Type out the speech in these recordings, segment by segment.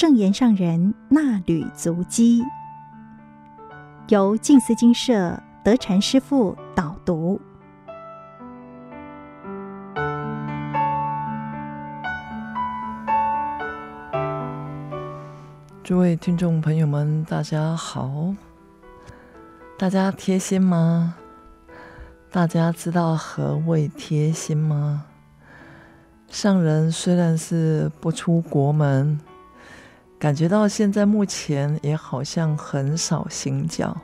正言上人那履足迹，由静思金社德禅师父导读。诸位听众朋友们，大家好。大家贴心吗？大家知道何谓贴心吗？上人虽然是不出国门，感觉到现在目前也好像很少行脚，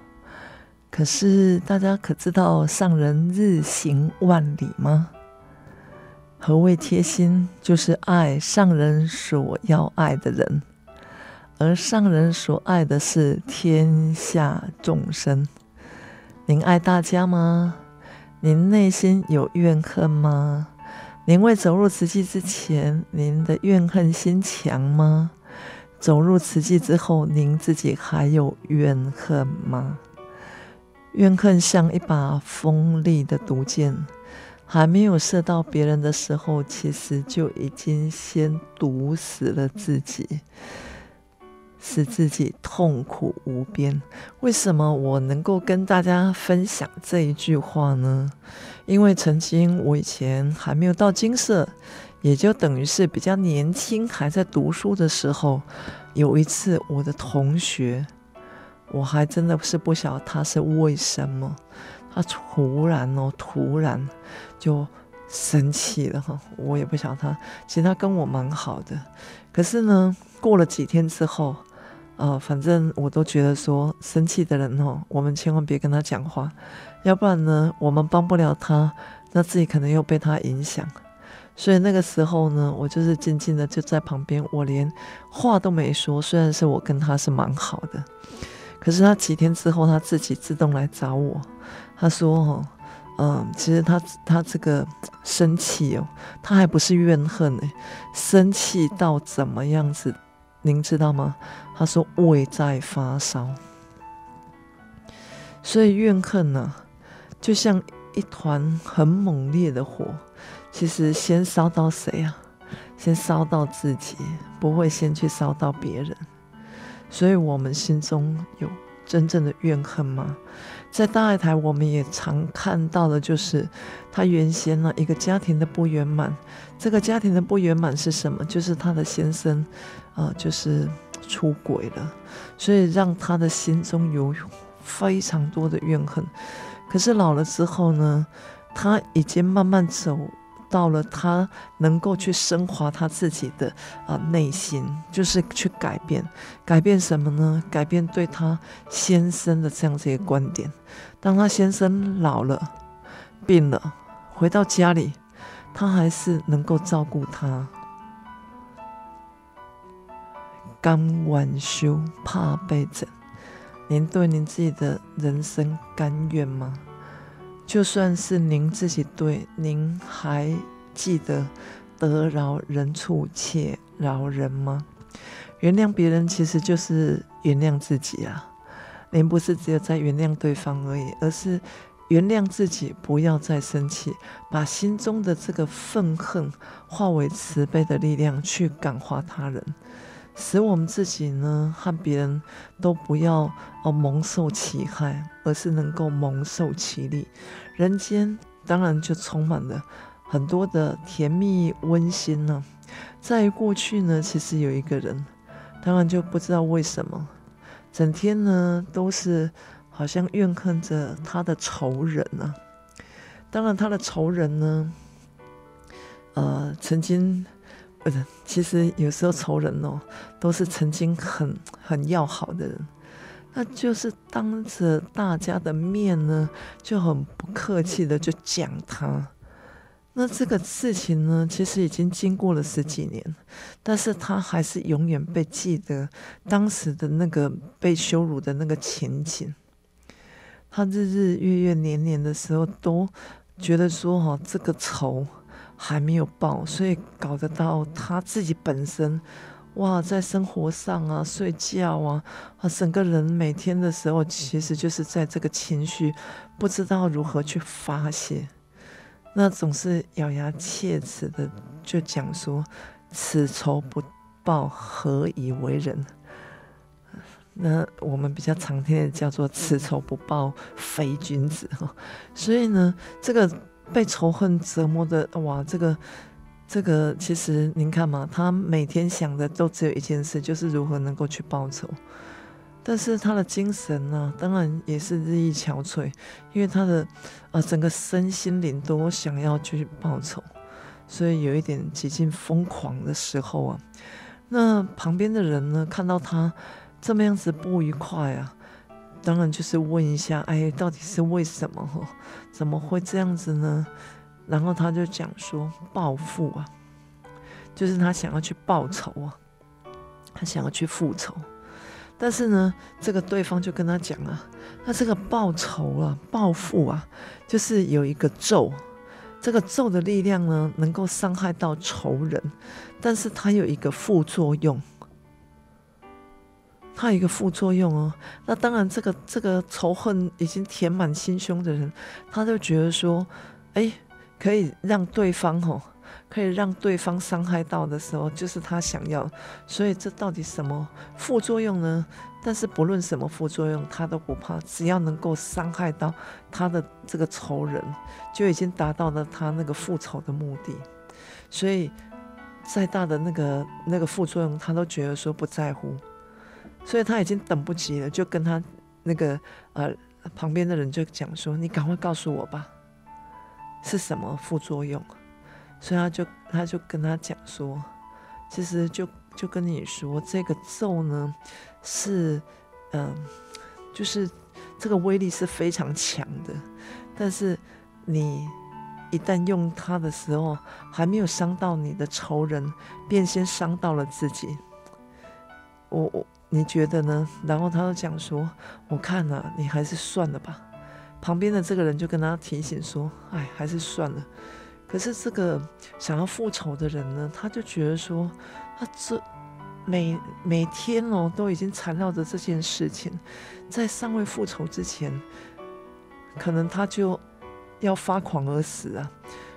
可是大家可知道上人日行万里吗？何谓贴心？就是爱上人所要爱的人，而上人所爱的是天下众生。您爱大家吗？您内心有怨恨吗？您未走入慈济之前，您的怨恨心强吗？走入慈济之后，您自己还有怨恨吗？怨恨像一把锋利的毒箭，还没有射到别人的时候，其实就已经先毒死了自己。使自己痛苦无边。为什么我能够跟大家分享这一句话呢？因为曾经我以前还没有到金色，也就等于是比较年轻，还在读书的时候，有一次我的同学，我还真的是不晓得他是为什么，他突然哦，突然就生气了哈，我也不晓得他，其实他跟我蛮好的，可是呢，过了几天之后。呃，反正我都觉得说，生气的人哦，我们千万别跟他讲话，要不然呢，我们帮不了他，那自己可能又被他影响。所以那个时候呢，我就是静静的就在旁边，我连话都没说。虽然是我跟他是蛮好的，可是他几天之后，他自己自动来找我，他说：“哦，嗯，其实他他这个生气哦，他还不是怨恨呢，生气到怎么样子？”您知道吗？他说胃在发烧，所以怨恨呢，就像一团很猛烈的火，其实先烧到谁啊？先烧到自己，不会先去烧到别人。所以，我们心中有真正的怨恨吗？在大爱台，我们也常看到的，就是他原先呢一个家庭的不圆满。这个家庭的不圆满是什么？就是他的先生，啊、就是出轨了，所以让他的心中有非常多的怨恨。可是老了之后呢，他已经慢慢走。到了他能够去升华他自己的啊内心，就是去改变，改变什么呢？改变对他先生的这样子一个观点。当他先生老了、病了，回到家里，他还是能够照顾他。甘愿受，怕被整。您对您自己的人生甘愿吗？就算是您自己对，您还记得得饶人处且饶人吗？原谅别人其实就是原谅自己啊！您不是只有在原谅对方而已，而是原谅自己，不要再生气，把心中的这个愤恨化为慈悲的力量，去感化他人。使我们自己呢和别人都不要哦蒙受其害，而是能够蒙受其利。人间当然就充满了很多的甜蜜温馨呢。在过去呢，其实有一个人，当然就不知道为什么，整天呢都是好像怨恨着他的仇人呢。当然他的仇人呢，呃，曾经。其实有时候仇人哦，都是曾经很很要好的人，那就是当着大家的面呢，就很不客气的就讲他。那这个事情呢，其实已经经过了十几年，但是他还是永远被记得当时的那个被羞辱的那个情景。他日日月月年年的时候，都觉得说哈，这个仇。还没有报，所以搞得到他自己本身，哇，在生活上啊，睡觉啊，啊，整个人每天的时候，其实就是在这个情绪，不知道如何去发泄，那总是咬牙切齿的就讲说，此仇不报，何以为人？那我们比较常听的叫做“此仇不报非君子”哈。所以呢，这个被仇恨折磨的哇，这个这个其实您看嘛，他每天想的都只有一件事，就是如何能够去报仇。但是他的精神呢，当然也是日益憔悴，因为他的呃整个身心灵都想要去报仇，所以有一点几近疯狂的时候啊。那旁边的人呢，看到他这么样子不愉快啊，当然就是问一下，哎，到底是为什么？怎么会这样子呢？然后他就讲说，报复啊，就是他想要去报仇啊，他想要去复仇。但是呢，这个对方就跟他讲啊，那这个报仇啊、报复啊，就是有一个咒，这个咒的力量呢，能够伤害到仇人，但是它有一个副作用，它有一个副作用哦。那当然，这个这个仇恨已经填满心胸的人，他就觉得说，哎，可以让对方吼。可以让对方伤害到的时候，就是他想要。所以这到底什么副作用呢？但是不论什么副作用，他都不怕，只要能够伤害到他的这个仇人，就已经达到了他那个复仇的目的。所以再大的那个那个副作用，他都觉得说不在乎。所以他已经等不及了，就跟他那个呃旁边的人就讲说：“你赶快告诉我吧，是什么副作用？”所以他就他就跟他讲说，其实就就跟你说，这个咒呢是，嗯，就是这个威力是非常强的，但是你一旦用它的时候，还没有伤到你的仇人，便先伤到了自己。我我你觉得呢？然后他就讲说，我看啊，你还是算了吧。旁边的这个人就跟他提醒说，哎，还是算了。可是这个想要复仇的人呢，他就觉得说，他这每每天哦都已经缠绕着这件事情，在尚未复仇之前，可能他就要发狂而死啊。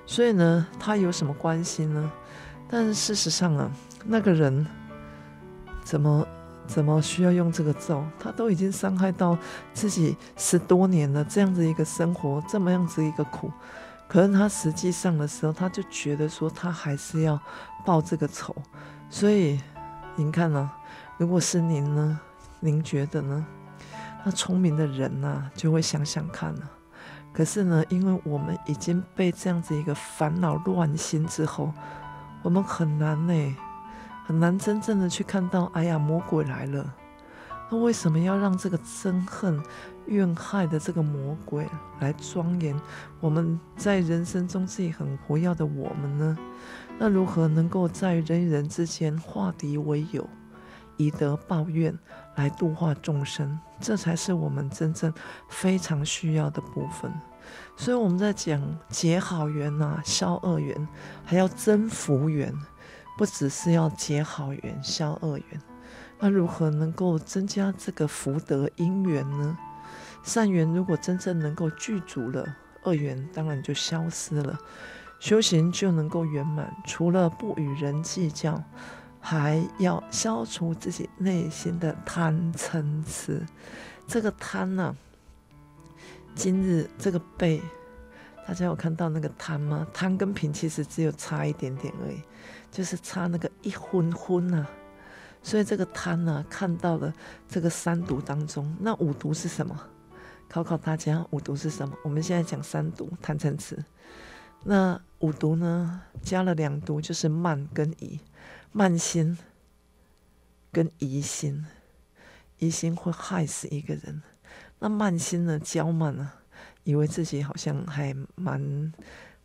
所以呢，他有什么关心呢？但事实上啊，那个人怎么怎么需要用这个咒？他都已经伤害到自己十多年了，这样子一个生活，这么样子一个苦。可是他实际上的时候，他就觉得说他还是要报这个仇，所以您看呢、如果是您呢？您觉得呢？那聪明的人呢、就会想想看呢、可是呢，因为我们已经被这样子一个烦恼乱心之后，我们很难呢，很难真正的去看到，哎呀，魔鬼来了。那为什么要让这个憎恨？怨害的这个魔鬼来庄严我们在人生中自己很活跃的我们呢？那如何能够在人与人之间化敌为友，以德报怨，来度化众生？这才是我们真正非常需要的部分。所以我们在讲结好缘呐、啊，消恶缘，还要增福缘，不只是要结好缘、消恶缘。那如何能够增加这个福德因缘呢？善缘如果真正能够具足了，恶缘当然就消失了，修行就能够圆满。除了不与人计较，还要消除自己内心的贪嗔痴。这个贪呢、啊，今日这个背，大家有看到那个贪吗？贪跟贫其实只有差一点点而已，就是差那个一分分啊。所以这个贪呢、啊，看到了这个三毒当中，那五毒是什么？考考大家，五毒是什么？我们现在讲三毒，贪嗔痴。那五毒呢？加了两毒，就是慢跟疑。慢心跟疑心，疑心会害死一个人。那慢心呢？骄慢啊，以为自己好像还蛮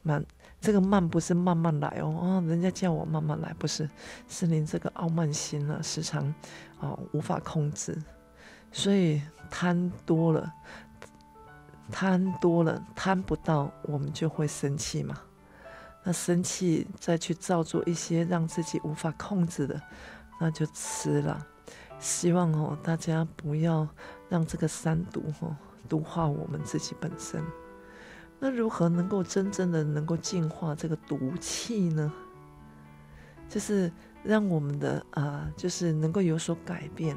慢。这个慢不是慢慢来哦，哦，人家叫我慢慢来，不是，是您这个傲慢心、啊，时常啊、无法控制，所以贪多了。贪多了，贪不到，我们就会生气嘛。那生气再去造作一些让自己无法控制的，那就吃了。希望哦，大家不要让这个三毒哦毒化我们自己本身。那如何能够真正的能够净化这个毒气呢？就是让我们的啊、就是能够有所改变。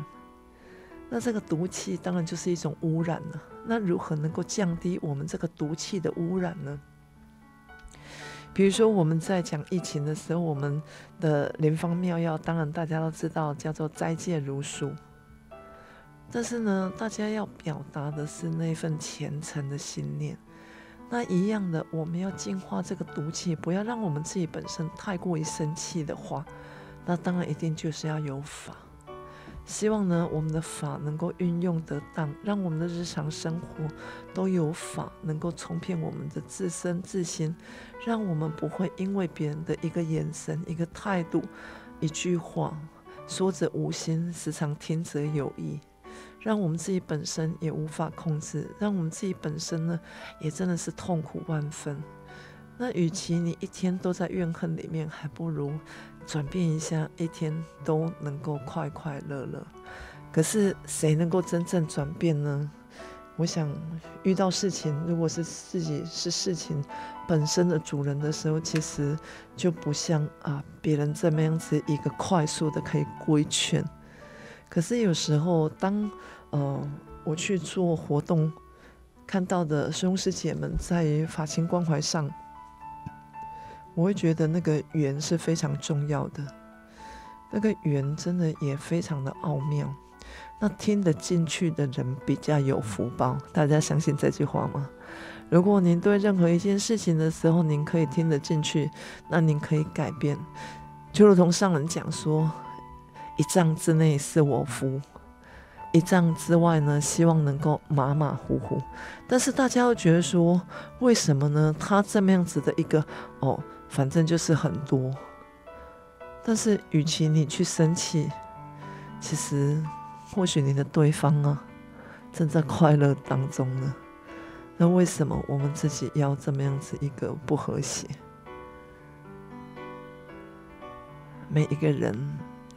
那这个毒气当然就是一种污染了。那如何能够降低我们这个毒气的污染呢？比如说我们在讲疫情的时候，我们的灵方妙药，当然大家都知道叫做斋戒如书。但是呢，大家要表达的是那份虔诚的信念。那一样的，我们要净化这个毒气，不要让我们自己本身太过于生气的话，那当然一定就是要有法。希望呢，我们的法能够运用得当，让我们的日常生活都有法，能够冲骗我们的自身自心，让我们不会因为别人的一个眼神、一个态度、一句话，说者无心，时常听者有意。让我们自己本身也无法控制，让我们自己本身呢，也真的是痛苦万分。那与其你一天都在怨恨里面，还不如转变一下，一天都能够快快乐乐。可是谁能够真正转变呢？我想遇到事情，如果是自己是事情本身的主人的时候，其实就不像啊别人这么样子一个快速的可以规劝。可是有时候，当呃我去做活动，看到的师兄师姐们在法情关怀上，我会觉得那个缘是非常重要的，那个缘真的也非常的奥妙。那听得进去的人比较有福报，大家相信这句话吗？如果您对任何一件事情的时候，您可以听得进去，那您可以改变，就如同上人讲说。一丈之内是我福，一丈之外呢，希望能够马马虎虎。但是大家又觉得说，为什么呢？他这么样子的一个哦，反正就是很多。但是与其你去生气，其实或许你的对方啊正在快乐当中呢。那为什么我们自己要这么样子一个不和谐？每一个人。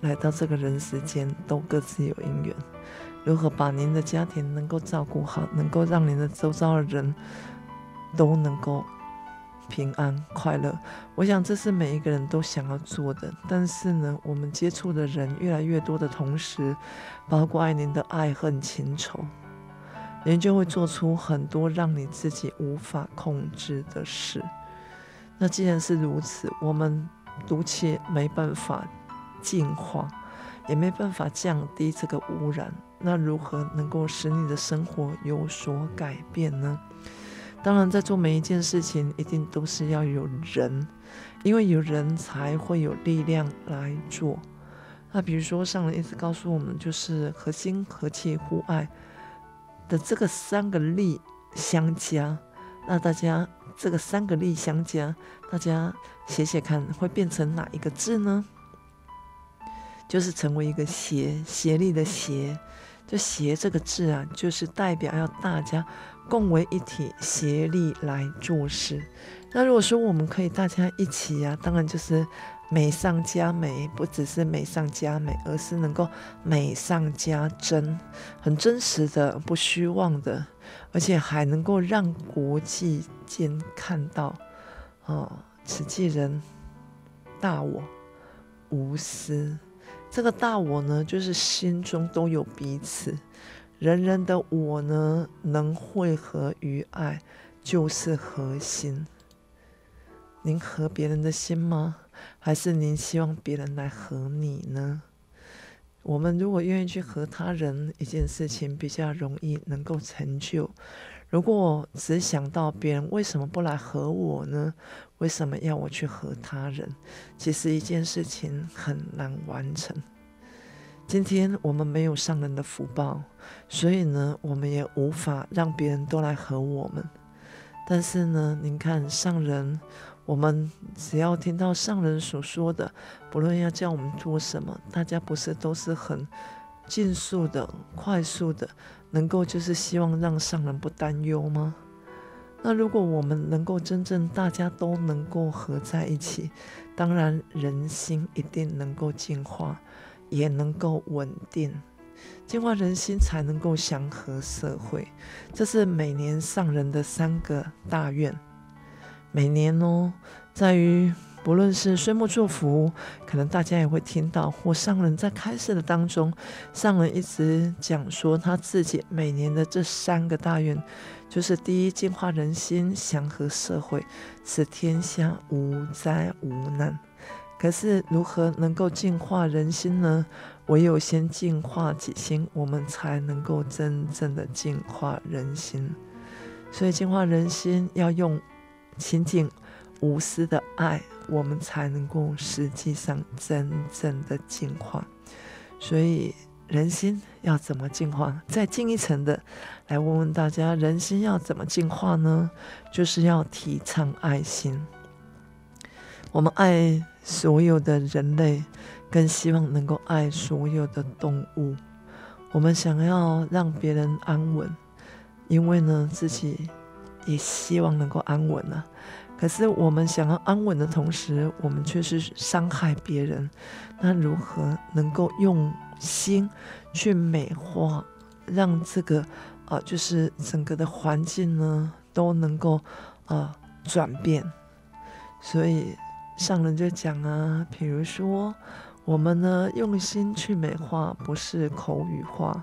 来到这个人世间，都各自有因缘。如何把您的家庭能够照顾好，能够让您的周遭的人都能够平安快乐？我想这是每一个人都想要做的。但是呢，我们接触的人越来越多的同时，包括爱您的爱恨情仇，您就会做出很多让你自己无法控制的事。那既然是如此，我们毒气没办法。净化也没办法降低这个污染，那如何能够使你的生活有所改变呢？当然，在做每一件事情，一定都是要有人，因为有人才会有力量来做。那比如说，上人一直告诉我们，就是和心、和气、互爱的这个三个力相加。那大家这个三个力相加，大家写写看，会变成哪一个字呢？就是成为一个协协力的协，就协这个字啊，就是代表要大家共为一体，协力来做事。那如果说我们可以大家一起啊，当然就是美上加美，不只是美上加美，而是能够美上加真，很真实的，不虚妄的，而且还能够让国际间看到，哦，慈济人大我无私。这个大我呢，就是心中都有彼此，人人的我呢，能汇合于爱，就是核心。您合别人的心吗？还是您希望别人来合你呢？我们如果愿意去合他人，一件事情比较容易能够成就。如果只想到别人为什么不来和我呢？为什么要我去和他人？其实一件事情很难完成。今天我们没有上人的福报，所以呢，我们也无法让别人都来和我们。但是呢，您看上人，我们只要听到上人所说的，不论要叫我们做什么，大家不是都是很尽速的、快速的，能够就是希望让上人不担忧吗？那如果我们能够真正大家都能够合在一起，当然人心一定能够净化，也能够稳定，净化人心才能够祥和社会。这是每年上人的三个大愿。每年哦，在于不论是岁末祝福，可能大家也会听到，或上人在开示的当中，上人一直讲说他自己每年的这三个大愿，就是第一，净化人心，祥和社会，使天下无灾无难。可是如何能够净化人心呢？唯有先净化己心，我们才能够真正的净化人心。所以净化人心要用清净无私的爱。我们才能够实际上真正的进化，所以人心要怎么进化？再进一层的来问问大家，人心要怎么进化呢？就是要提倡爱心。我们爱所有的人类，更希望能够爱所有的动物。我们想要让别人安稳，因为呢，自己也希望能够安稳啊。可是我们想要安稳的同时，我们却是伤害别人。那如何能够用心去美化，让这个啊、就是整个的环境呢都能够啊、转变？所以上人就讲啊，比如说我们呢用心去美化，不是口语化，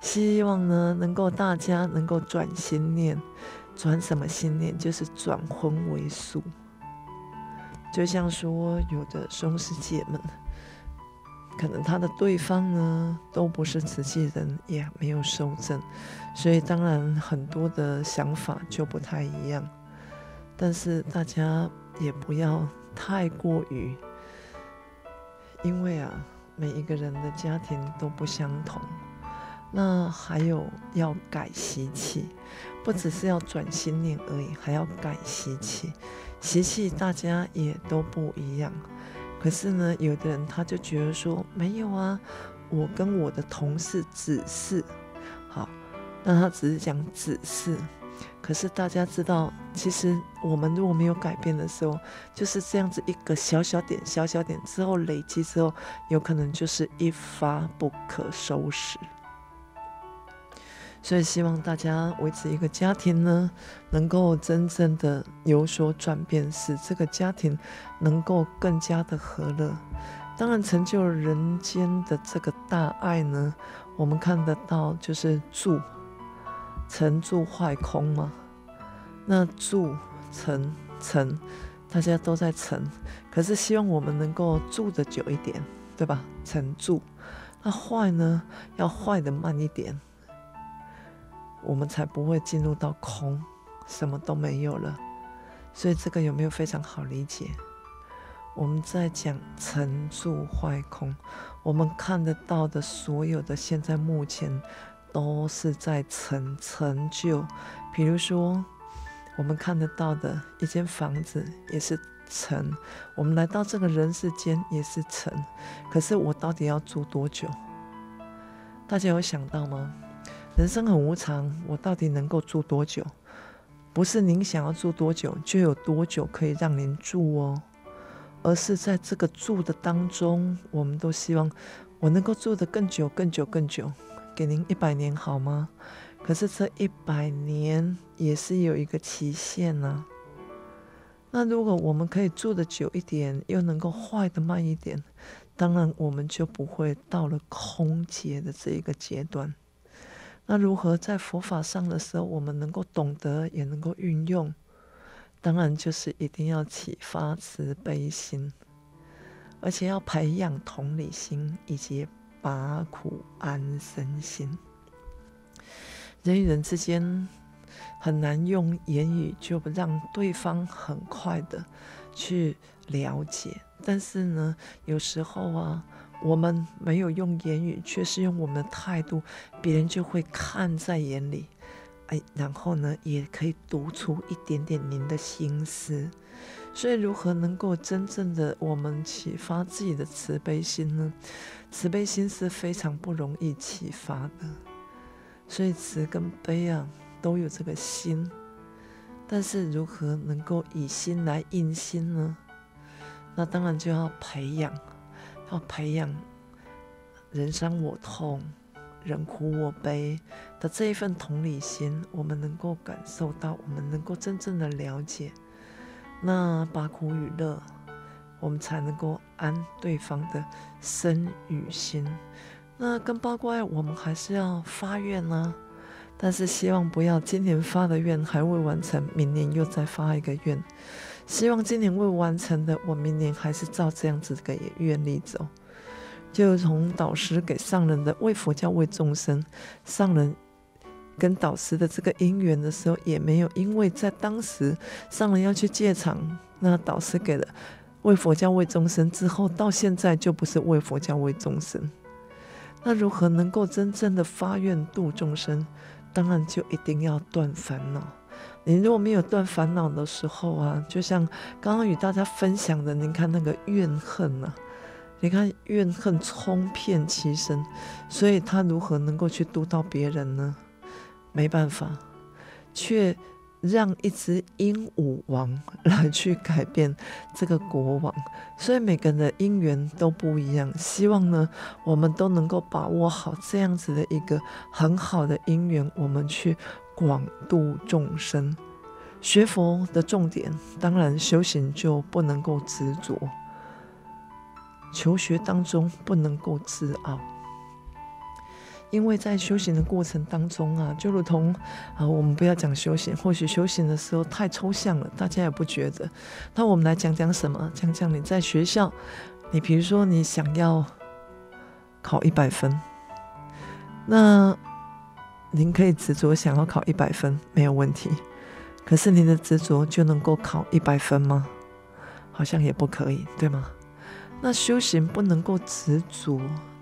希望呢能够大家能够转心念。转什么心念？就是转荤为素。就像说，有的松师姐们，可能他的对方呢都不是慈济人，也没有受证，所以当然很多的想法就不太一样。但是大家也不要太过于，因为啊，每一个人的家庭都不相同。那还有要改习气。不只是要转心念而已，还要改习气。习气大家也都不一样。可是呢，有的人他就觉得说没有啊，我跟我的同事只是好，那他只是讲只是。可是大家知道，其实我们如果没有改变的时候，就是这样子一个小小点、小小点之后累积之后，有可能就是一发不可收拾。所以希望大家维持一个家庭呢，能够真正的有所转变，使这个家庭能够更加的和乐。当然，成就人间的这个大爱呢，我们看得到就是住，成住坏空嘛。那住成成，大家都在成，可是希望我们能够住得久一点，对吧？成住，那坏呢，要坏得慢一点。我们才不会进入到空，什么都没有了。所以这个有没有非常好理解？我们在讲成住坏空，我们看得到的所有的现在目前都是在成成就。比如说，我们看得到的一间房子也是成，我们来到这个人世间也是成。可是我到底要住多久？大家有想到吗？人生很无常，我到底能够住多久？不是您想要住多久就有多久可以让您住哦，而是在这个住的当中，我们都希望我能够住得更久、更久、更久，给您一百年好吗？可是这一百年也是有一个期限呢。那如果我们可以住得久一点，又能够坏得慢一点，当然我们就不会到了空劫的这一个阶段。那如何在佛法上的时候，我们能够懂得，也能够运用？当然就是一定要启发慈悲心，而且要培养同理心以及拔苦安身心。人与人之间很难用言语就让对方很快的去了解，但是呢，有时候啊。我们没有用言语，却是用我们的态度，别人就会看在眼里，哎，然后呢，也可以读出一点点您的心思。所以，如何能够真正的我们启发自己的慈悲心呢？慈悲心是非常不容易启发的，所以慈跟悲啊都有这个心，但是如何能够以心来印心呢？那当然就要培养。要培养人伤我痛、人苦我悲的这一份同理心，我们能够感受到，我们能够真正的了解。那把苦与乐，我们才能够安对方的身与心。那更包括我们还是要发愿呢，但是希望不要今年发的愿还未完成，明年又再发一个愿。希望今年未完成的，我明年还是照这样子给愿力走。就从导师给上人的为佛教为众生，上人跟导师的这个因缘的时候，也没有因为在当时上人要去戒场，那导师给了为佛教为众生之后，到现在就不是为佛教为众生。那如何能够真正的发愿度众生？当然就一定要断烦恼。你如果没有断烦恼的时候啊，就像刚刚与大家分享的，您看那个怨恨啊，你看怨恨冲遍其身，所以他如何能够去督到别人呢？没办法，却。让一只鹦鹉王来去改变这个国王，所以每个人的因缘都不一样。希望呢，我们都能够把握好这样子的一个很好的因缘，我们去广度众生。学佛的重点，当然修行就不能够执着，求学当中不能够自傲。因为在修行的过程当中啊，就如同啊，我们不要讲修行，或许修行的时候太抽象了，大家也不觉得。那我们来讲讲什么？讲讲你在学校，你比如说你想要考一百分，那您可以执着想要考一百分，没有问题。可是您的执着就能够考一百分吗？好像也不可以，对吗？那修行不能够执着。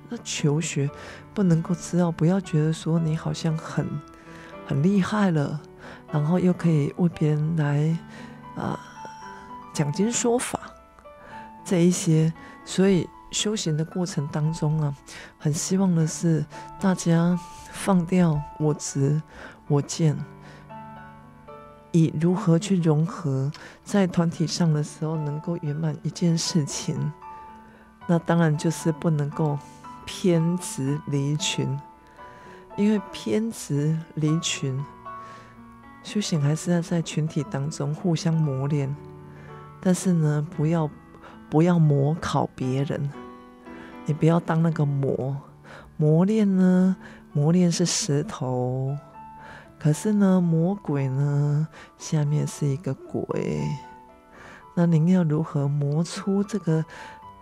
那求学不能够知道，不要觉得说你好像很很厉害了，然后又可以为别人来啊、呃、讲经说法这一些，所以修行的过程当中啊，很希望的是大家放掉我执我见，以如何去融合在团体上的时候能够圆满一件事情，那当然就是不能够。偏执离群，因为偏执离群，修行还是要在群体当中互相磨练。但是呢，不要不要模考别人，你不要当那个磨磨练呢，磨练是石头，可是呢，魔鬼呢，下面是一个鬼。那您要如何磨出这个？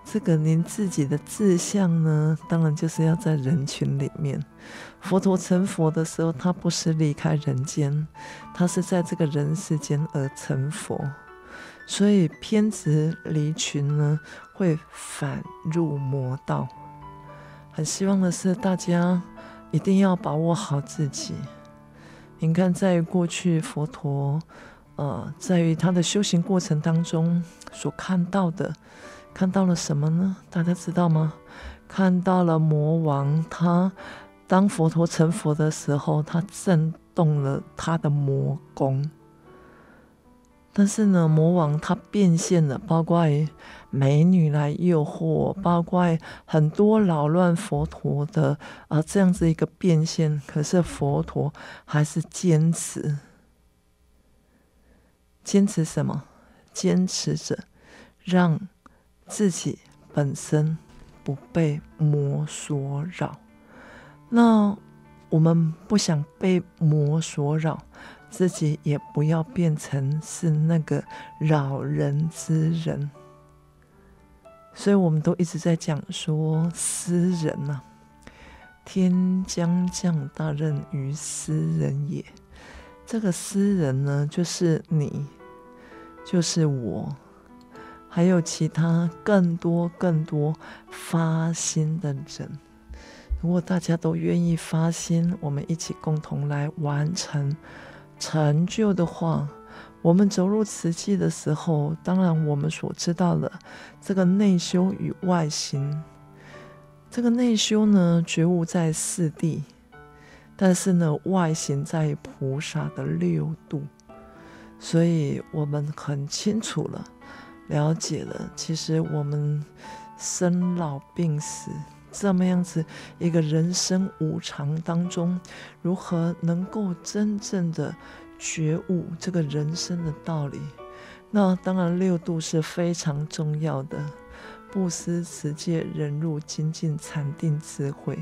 这个您自己的志向呢，当然就是要在人群里面。佛陀成佛的时候，他不是离开人间，他是在这个人世间而成佛。所以偏执离群呢，会反入魔道。很希望的是，大家一定要把握好自己。你看，在过去佛陀，呃，在于他的修行过程当中所看到的。看到了什么呢？大家知道吗？看到了魔王，他当佛陀成佛的时候，他震动了他的魔宫。但是呢，魔王他变现了，包括美女来诱惑，包括很多扰乱佛陀的啊这样子一个变现。可是佛陀还是坚持，坚持什么？坚持着让。自己本身不被魔所扰，那我们不想被魔所扰，自己也不要变成是那个扰人之人。所以我们都一直在讲说，斯人呐、天将降大任于斯人也。这个斯人呢，就是你，就是我。还有其他更多更多发心的人，如果大家都愿意发心，我们一起共同来完成成就的话，我们走入慈济的时候，当然我们所知道的这个内修与外行，这个内修呢，觉悟在四谛，但是呢，外行在菩萨的六度，所以我们很清楚了。了解了，其实我们生老病死这么样子一个人生无常当中，如何能够真正的觉悟这个人生的道理？那当然，六度是非常重要的：布施、持戒、忍辱、精进、禅定、智慧。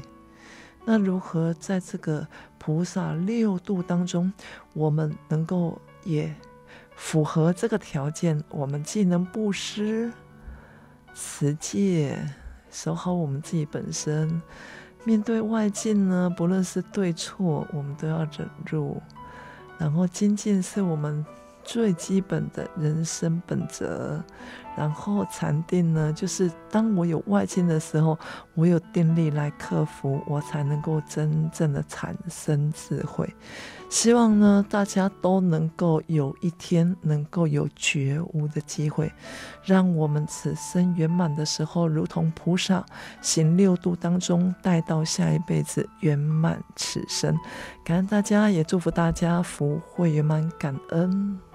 那如何在这个菩萨六度当中，我们能够也符合这个条件？我们既能布施、持戒，守好我们自己本身；面对外境呢，不论是对错，我们都要忍辱。然后精进是我们。最基本的人生本则，然后禅定呢，就是当我有外境的时候，我有定力来克服，我才能够真正的产生智慧。希望呢，大家都能够有一天能够有觉悟的机会，让我们此生圆满的时候，如同菩萨行六度当中，带到下一辈子圆满此生。感恩大家，也祝福大家福慧圆满，感恩。